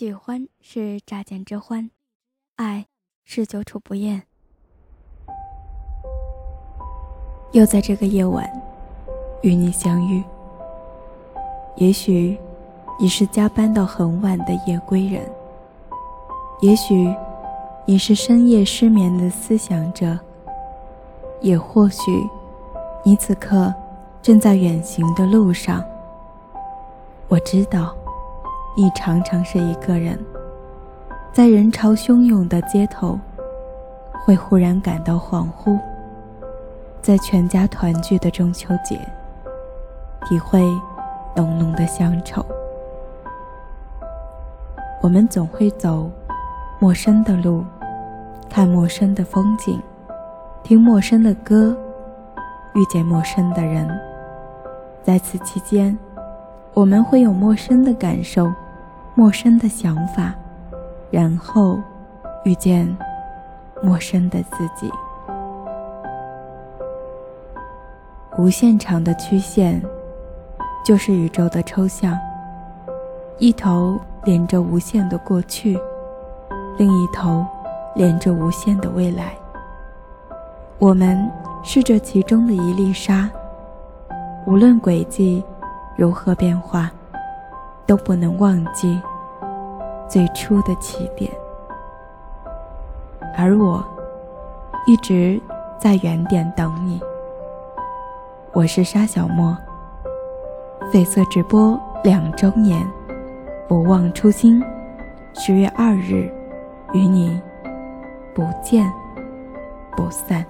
喜欢是乍见之欢，爱是久处不厌。又在这个夜晚与你相遇，也许你是加班到很晚的夜归人，也许你是深夜失眠的思想者，也或许你此刻正在远行的路上。我知道。你常常是一个人，在人潮汹涌的街头，会忽然感到恍惚；在全家团聚的中秋节，体会浓浓的乡愁。我们总会走陌生的路，看陌生的风景，听陌生的歌，遇见陌生的人。在此期间，我们会有陌生的感受。陌生的想法，然后遇见陌生的自己。无限长的曲线，就是宇宙的抽象。一头连着无限的过去，另一头连着无限的未来。我们是这其中的一粒沙，无论轨迹如何变化，都不能忘记。最初的起点，而我一直在原点等你。我是沙小莫，绯色直播两周年，不忘初心。十月二日，与你不见不散。